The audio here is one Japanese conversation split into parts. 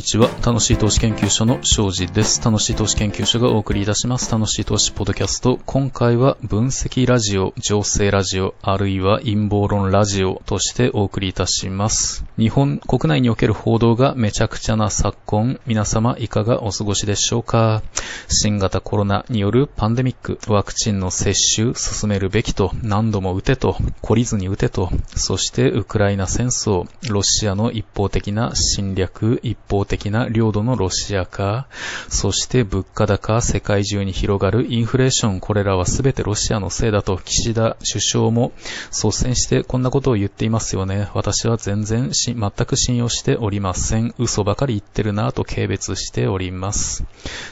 にちは。楽しい投資研究所の庄司です。楽しい投資研究所がお送りいたします。楽しい投資ポッドキャスト。今回は分析ラジオ、情勢ラジオ、あるいは陰謀論ラジオとしてお送りいたします。日本国内における報道がめちゃくちゃな昨今、皆様いかがお過ごしでしょうか新型コロナによるパンデミック、ワクチンの接種進めるべきと、何度も打てと、懲りずに打てと、そしてウクライナ戦争、ロシアの一方的な侵略、一方的な領土のロシア化、そして物価高、世界中に広がるインフレーション、これらは全てロシアのせいだと岸田首相も率先してこんなことを言っていますよね。私は全然全く信用しておりません。嘘ばかり言ってるなぁと軽蔑しております。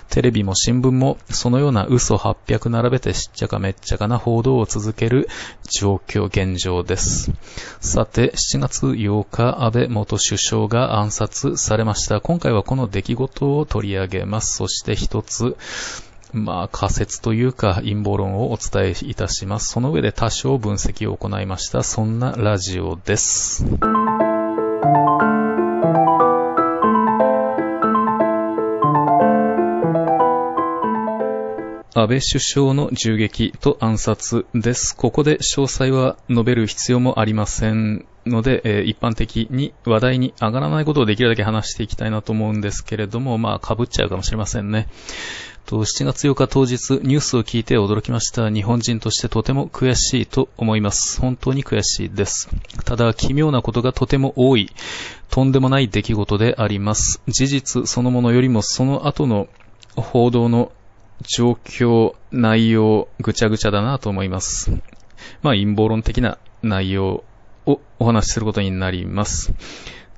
テレビも新聞もそのような嘘800並べてしっちゃかめっちゃかな報道を続ける状況、現状です。さて、7月8日、安倍元首相が暗殺されました。今回はこの出来事を取り上げます。そして一つ、まあ仮説というか陰謀論をお伝えいたします。その上で多少分析を行いました。そんなラジオです。安倍首相の銃撃と暗殺です。ここで詳細は述べる必要もありませんので、えー、一般的に話題に上がらないことをできるだけ話していきたいなと思うんですけれども、まあ、被っちゃうかもしれませんね。と7月8日当日、ニュースを聞いて驚きました。日本人としてとても悔しいと思います。本当に悔しいです。ただ、奇妙なことがとても多い、とんでもない出来事であります。事実そのものよりもその後の報道の状況、内容、ぐちゃぐちゃだなと思います。まあ、陰謀論的な内容をお話しすることになります。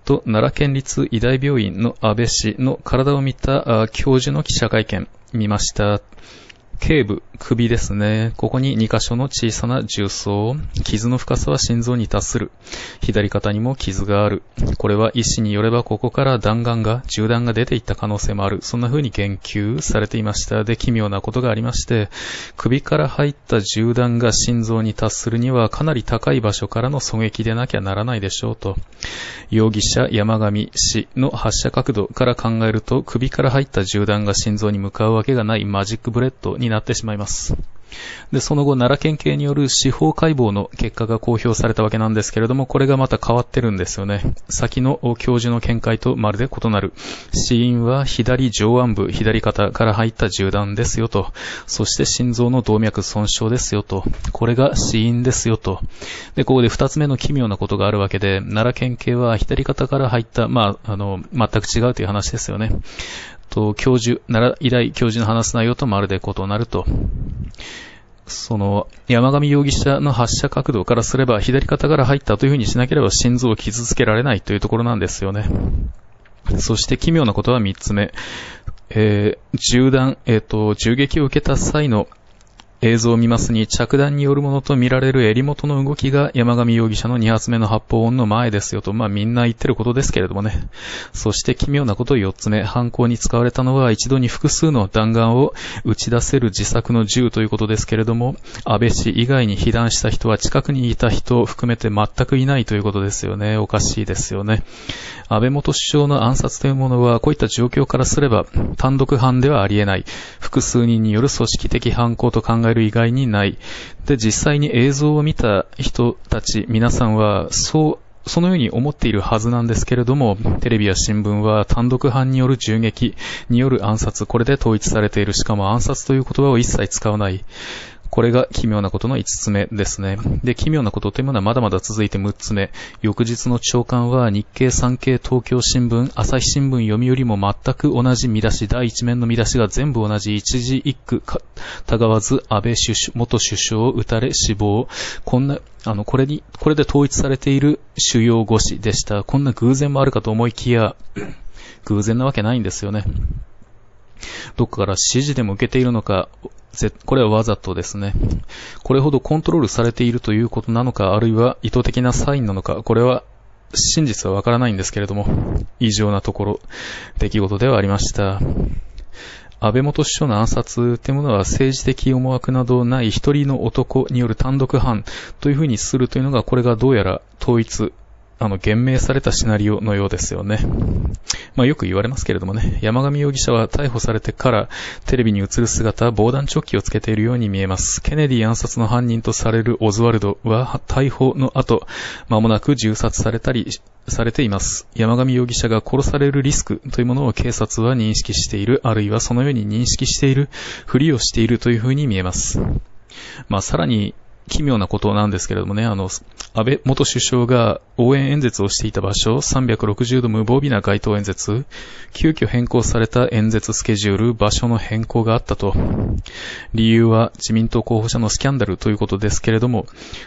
と、奈良県立医大病院の安倍氏の体を見た教授の記者会見見ました。頸部、首ですね。ここに2箇所の小さな重曹。傷の深さは心臓に達する。左肩にも傷がある。これは医師によればここから弾丸が、銃弾が出ていった可能性もある。そんな風に言及されていました。で、奇妙なことがありまして、首から入った銃弾が心臓に達するにはかなり高い場所からの狙撃でなきゃならないでしょうと。容疑者山上氏の発射角度から考えると、首から入った銃弾が心臓に向かうわけがない magic bullet になってしまいます。で、その後、奈良県警による司法解剖の結果が公表されたわけなんですけれども、これがまた変わってるんですよね。先の教授の見解とまるで異なる。死因は左上腕部、左肩から入った銃弾ですよと。そして心臓の動脈損傷ですよと。これが死因ですよと。で、ここで二つ目の奇妙なことがあるわけで、奈良県警は左肩から入った、まあ、あの、全く違うという話ですよね。と、教授、奈良医大教授の話す内容とまるで異なると。その、山上容疑者の発射角度からすれば、左肩から入ったというふうにしなければ心臓を傷つけられないというところなんですよね。そして奇妙なことは三つ目。えー、銃弾、えっ、ー、と、銃撃を受けた際の映像を見ますに着弾によるものと見られる襟元の動きが山上容疑者の2発目の発砲音の前ですよと、まあみんな言ってることですけれどもね。そして奇妙なこと4つ目、犯行に使われたのは一度に複数の弾丸を打ち出せる自作の銃ということですけれども、安倍氏以外に被弾した人は近くにいた人を含めて全くいないということですよね。おかしいですよね。安倍元首相の暗殺というものは、こういった状況からすれば、単独犯ではありえない。複数人による組織的犯行と考える以外にない。で、実際に映像を見た人たち、皆さんは、そう、そのように思っているはずなんですけれども、テレビや新聞は単独犯による銃撃による暗殺、これで統一されている。しかも暗殺という言葉を一切使わない。これが奇妙なことの5つ目ですね。で、奇妙なことというものはまだまだ続いて6つ目。翌日の朝刊は日経産経東京新聞、朝日新聞読みよりも全く同じ見出し、第1面の見出しが全部同じ一字一句か、たがわず安倍首相、元首相を撃たれ死亡。こんな、あの、これに、これで統一されている主要語詞でした。こんな偶然もあるかと思いきや、偶然なわけないんですよね。どっかから指示でも受けているのか、これはわざとですね。これほどコントロールされているということなのか、あるいは意図的なサインなのか、これは真実はわからないんですけれども、異常なところ、出来事ではありました。安倍元首相の暗殺というものは政治的思惑などない一人の男による単独犯というふうにするというのが、これがどうやら統一あの、厳明されたシナリオのようですよね。まあよく言われますけれどもね、山上容疑者は逮捕されてからテレビに映る姿、防弾チョッキをつけているように見えます。ケネディ暗殺の犯人とされるオズワルドは逮捕の後、間もなく銃殺されたり、されています。山上容疑者が殺されるリスクというものを警察は認識している、あるいはそのように認識している、ふりをしているというふうに見えます。まあさらに、奇妙なことなんですけれどもね、あの、安倍元首相が応援演説をしていた場所、360度無防備な街頭演説、急遽変更された演説スケジュール、場所の変更があったと。理由は自民党候補者のスキャンダルということですけれども、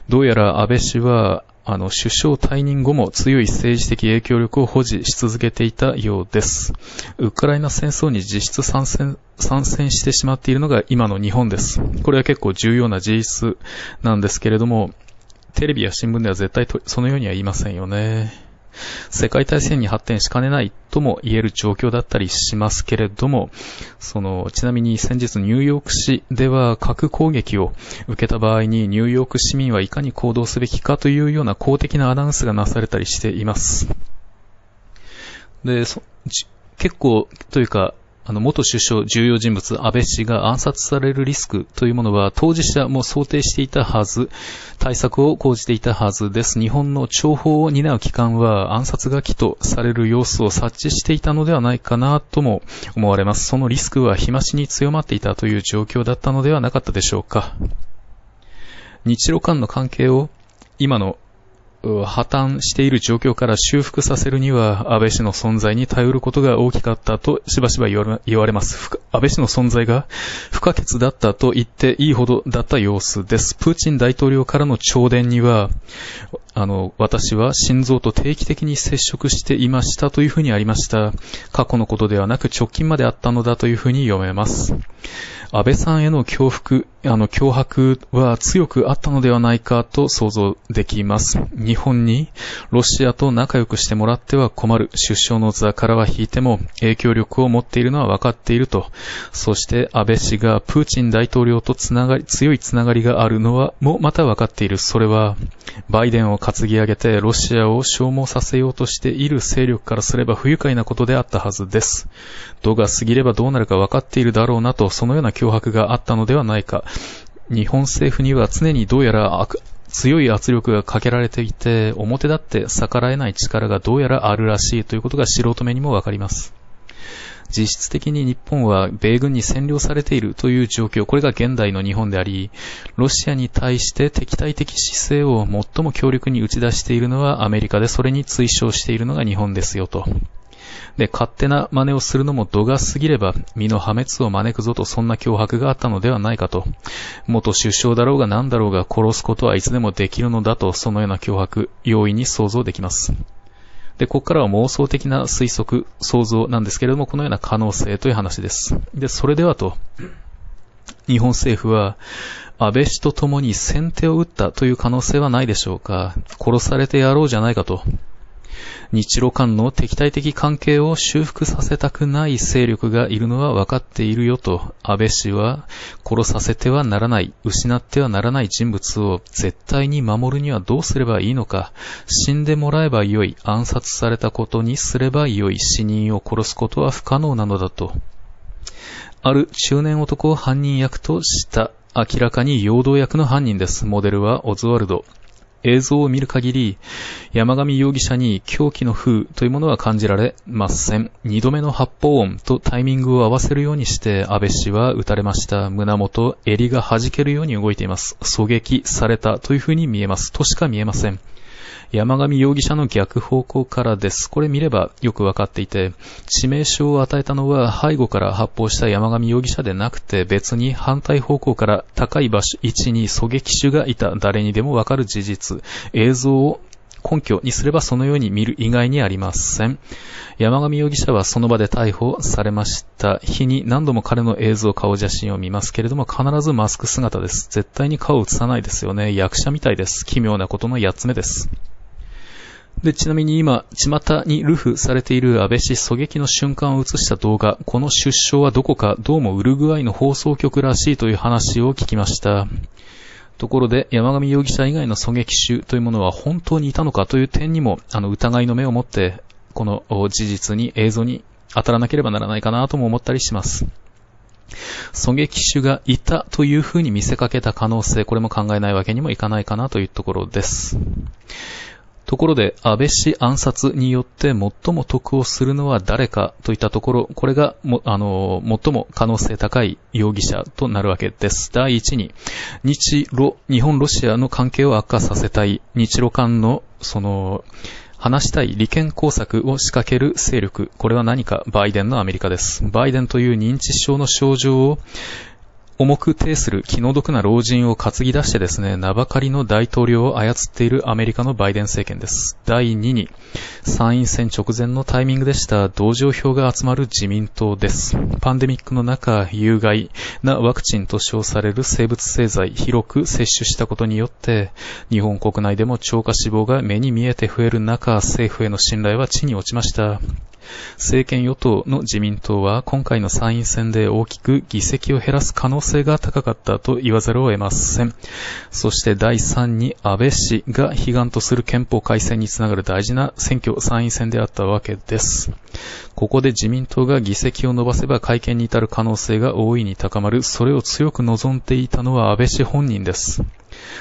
どうやら安倍氏はあの、首相退任後も強い政治的影響力を保持し続けていたようです。ウクライナ戦争に実質参戦、参戦してしまっているのが今の日本です。これは結構重要な事実なんですけれども、テレビや新聞では絶対そのようには言いませんよね。世界大戦に発展しかねないとも言える状況だったりしますけれども、その、ちなみに先日ニューヨーク市では核攻撃を受けた場合にニューヨーク市民はいかに行動すべきかというような公的なアナウンスがなされたりしています。で、結構というか、あの、元首相、重要人物、安倍氏が暗殺されるリスクというものは、当事者も想定していたはず、対策を講じていたはずです。日本の諜報を担う機関は、暗殺が起とされる様子を察知していたのではないかなとも思われます。そのリスクは日増しに強まっていたという状況だったのではなかったでしょうか。日露間の関係を今の破綻している状況から修復させるには、安倍氏の存在に頼ることが大きかったとしばしば言われます。安倍氏の存在が不可欠だったと言っていいほどだった様子です。プーチン大統領からの朝電には、あの、私は心臓と定期的に接触していましたというふうにありました。過去のことではなく直近まであったのだというふうに読めます。安倍さんへの恐怖、あの、脅迫は強くあったのではないかと想像できます。日本にロシアと仲良くしてもらっては困る。出生の座からは引いても影響力を持っているのは分かっていると。そして安倍氏がプーチン大統領とつながり、強いつながりがあるのは、もまた分かっている。それは、バイデンを担ぎ上げてロシアを消耗させようとしている勢力からすれば不愉快なことであったはずです。度が過ぎればどうなるか分かっているだろうなと、そのような脅迫があったのではないか。日本政府には常にどうやら強い圧力がかけられていて、表立って逆らえない力がどうやらあるらしいということが素人目にもわかります。実質的に日本は米軍に占領されているという状況、これが現代の日本であり、ロシアに対して敵対的姿勢を最も強力に打ち出しているのはアメリカで、それに追奨しているのが日本ですよと。で、勝手な真似をするのも度が過ぎれば、身の破滅を招くぞとそんな脅迫があったのではないかと。元首相だろうが何だろうが殺すことはいつでもできるのだと、そのような脅迫、容易に想像できます。で、ここからは妄想的な推測、想像なんですけれども、このような可能性という話です。で、それではと、日本政府は、安倍氏と共に先手を打ったという可能性はないでしょうか殺されてやろうじゃないかと。日露間の敵対的関係を修復させたくない勢力がいるのは分かっているよと、安倍氏は殺させてはならない、失ってはならない人物を絶対に守るにはどうすればいいのか、死んでもらえばよい、暗殺されたことにすればよい、死人を殺すことは不可能なのだと。ある中年男を犯人役とした、明らかに陽動役の犯人です。モデルはオズワルド。映像を見る限り、山上容疑者に狂気の風というものは感じられません。二度目の発砲音とタイミングを合わせるようにして安倍氏は撃たれました。胸元、襟が弾けるように動いています。狙撃されたという風に見えます。としか見えません。山上容疑者の逆方向からです。これ見ればよくわかっていて、致命傷を与えたのは背後から発砲した山上容疑者でなくて別に反対方向から高い場所、位置に狙撃手がいた誰にでもわかる事実、映像を根拠にすればそのように見る以外にありません。山上容疑者はその場で逮捕されました日に何度も彼の映像、顔写真を見ますけれども必ずマスク姿です。絶対に顔を映さないですよね。役者みたいです。奇妙なことの8つ目です。で、ちなみに今、巷にルフされている安倍氏狙撃の瞬間を映した動画、この出生はどこか、どうもウルグアイの放送局らしいという話を聞きました。ところで、山上容疑者以外の狙撃手というものは本当にいたのかという点にも、あの、疑いの目を持って、この事実に、映像に当たらなければならないかなとも思ったりします。狙撃手がいたというふうに見せかけた可能性、これも考えないわけにもいかないかなというところです。ところで、安倍氏暗殺によって最も得をするのは誰かといったところ、これがも、あの、最も可能性高い容疑者となるわけです。第一に、日ロ、日本ロシアの関係を悪化させたい、日ロ間の、その、話したい利権工作を仕掛ける勢力。これは何かバイデンのアメリカです。バイデンという認知症の症状を重く呈する気の毒な老人を担ぎ出してですね、名ばかりの大統領を操っているアメリカのバイデン政権です。第2に、参院選直前のタイミングでした同情票が集まる自民党です。パンデミックの中、有害なワクチンと称される生物製剤、広く摂取したことによって、日本国内でも超過死亡が目に見えて増える中、政府への信頼は地に落ちました。政権与党の自民党は今回の参院選で大きく議席を減らす可能性が高かったと言わざるを得ません。そして第3に安倍氏が悲願とする憲法改正につながる大事な選挙参院選であったわけです。ここで自民党が議席を伸ばせば会見に至る可能性が大いに高まる。それを強く望んでいたのは安倍氏本人です。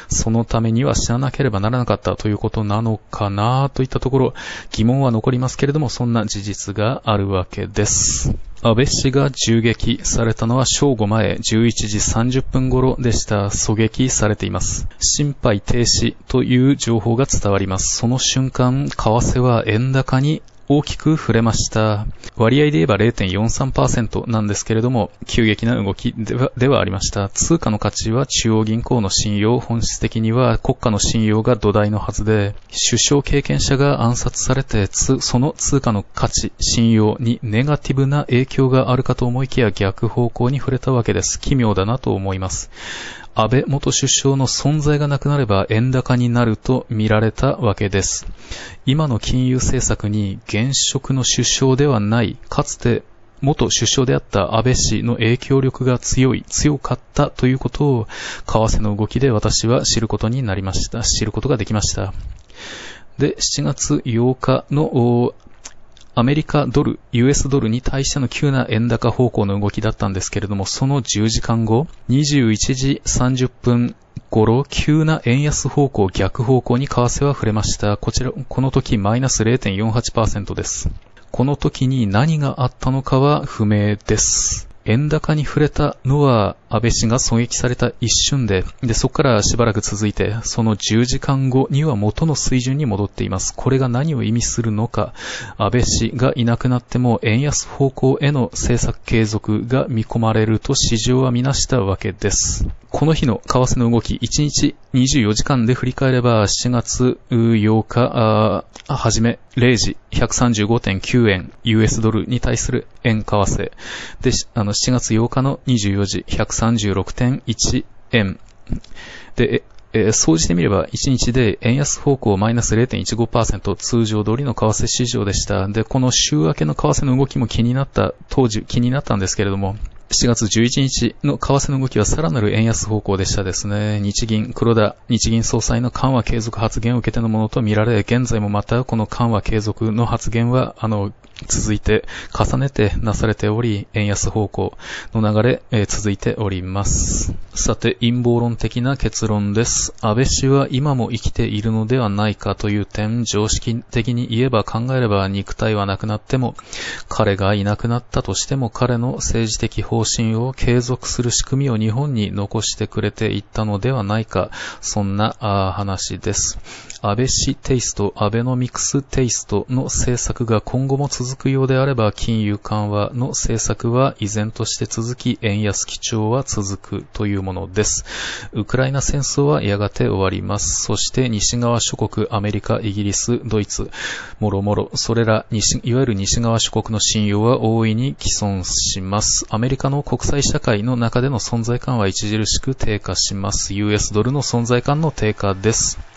そのためには知らなければならなかったということなのかなといったところ、疑問は残りますけれども、そんな事実があるわけです。安倍氏が銃撃されたのは正午前11時30分頃でした。狙撃されています。心肺停止という情報が伝わります。その瞬間、為替は円高に大きく触れました。割合で言えば0.43%なんですけれども、急激な動きではではありました。通貨の価値は中央銀行の信用、本質的には国家の信用が土台のはずで、首相経験者が暗殺されて、その通貨の価値、信用にネガティブな影響があるかと思いきや逆方向に触れたわけです。奇妙だなと思います。安倍元首相の存在がなくなれば円高になると見られたわけです。今の金融政策に現職の首相ではない、かつて元首相であった安倍氏の影響力が強い、強かったということを、為替の動きで私は知ることになりました。知ることができました。で、7月8日のアメリカドル、US ドルに対しての急な円高方向の動きだったんですけれども、その10時間後、21時30分頃、急な円安方向、逆方向に為替は触れました。こちら、この時マイナス0.48%です。この時に何があったのかは不明です。円高に触れたのは安倍氏が狙撃された一瞬で、で、そこからしばらく続いて、その10時間後には元の水準に戻っています。これが何を意味するのか、安倍氏がいなくなっても円安方向への政策継続が見込まれると市場はみなしたわけです。この日の為替の動き、1日24時間で振り返れば、7月8日、はじめ0時135.9円 US ドルに対する円為替。で、あの、7月8日の24時136.1円。で、えー、総じてみれば、1日で円安方向マイナス0.15%通常通りの為替市場でした。で、この週明けの為替の動きも気になった、当時気になったんですけれども、7月11日の為替の動きはさらなる円安方向でしたですね。日銀、黒田、日銀総裁の緩和継続発言を受けてのものと見られ、現在もまたこの緩和継続の発言は、あの、続いて、重ねてなされており、円安方向の流れ、えー、続いております。さて、陰謀論的な結論です。安倍氏は今も生きているのではないかという点、常識的に言えば考えれば肉体はなくなっても、彼がいなくなったとしても彼の政治的方針を継続する仕組みを日本に残してくれていったのではないか、そんな話です。安倍氏テイスト、アベノミクステイストの政策が今後も続くようであれば、金融緩和の政策は依然として続き、円安基調は続くというものです。ウクライナ戦争はやがて終わります。そして西側諸国、アメリカ、イギリス、ドイツ、もろもろ、それら西、いわゆる西側諸国の信用は大いに毀損します。アメリカの国際社会の中での存在感は著しく低下します。US ドルの存在感の低下です。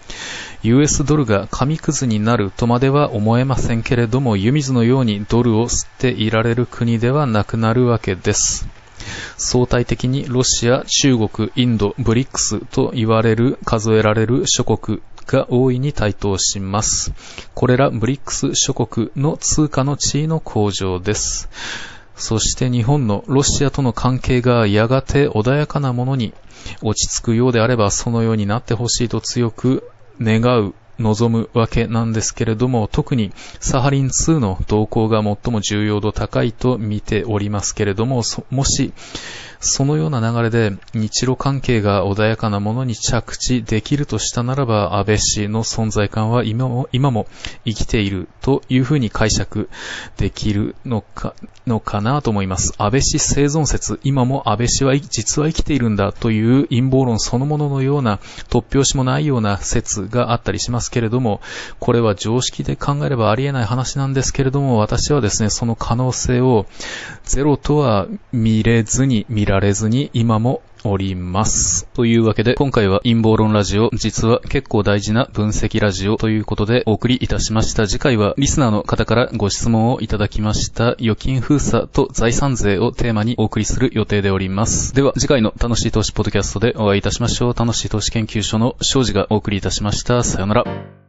US ドルが紙くずになるとまでは思えませんけれども、湯水のようにドルを吸っていられる国ではなくなるわけです。相対的にロシア、中国、インド、ブリックスと言われる、数えられる諸国が大いに台頭します。これらブリックス諸国の通貨の地位の向上です。そして日本のロシアとの関係がやがて穏やかなものに落ち着くようであればそのようになってほしいと強く願う望むわけなんですけれども、特にサハリン2の動向が最も重要度高いと見ておりますけれども、もしそのような流れで日露関係が穏やかなものに着地できるとしたならば、安倍氏の存在感は今も、今も生きているというふうに解釈できるのか、のかなと思います。安倍氏生存説、今も安倍氏は実は生きているんだという陰謀論そのもののような突拍子もないような説があったりしますけれども、これは常識で考えればありえない話なんですけれども、私はですね、その可能性をゼロとは見れずに見られられずに今もおります。というわけで、今回は陰謀論ラジオ、実は結構大事な分析ラジオということでお送りいたしました。次回はリスナーの方からご質問をいただきました預金封鎖と財産税をテーマにお送りする予定でおります。では次回の楽しい投資ポッドキャストでお会いいたしましょう。楽しい投資研究所の庄司がお送りいたしました。さよなら。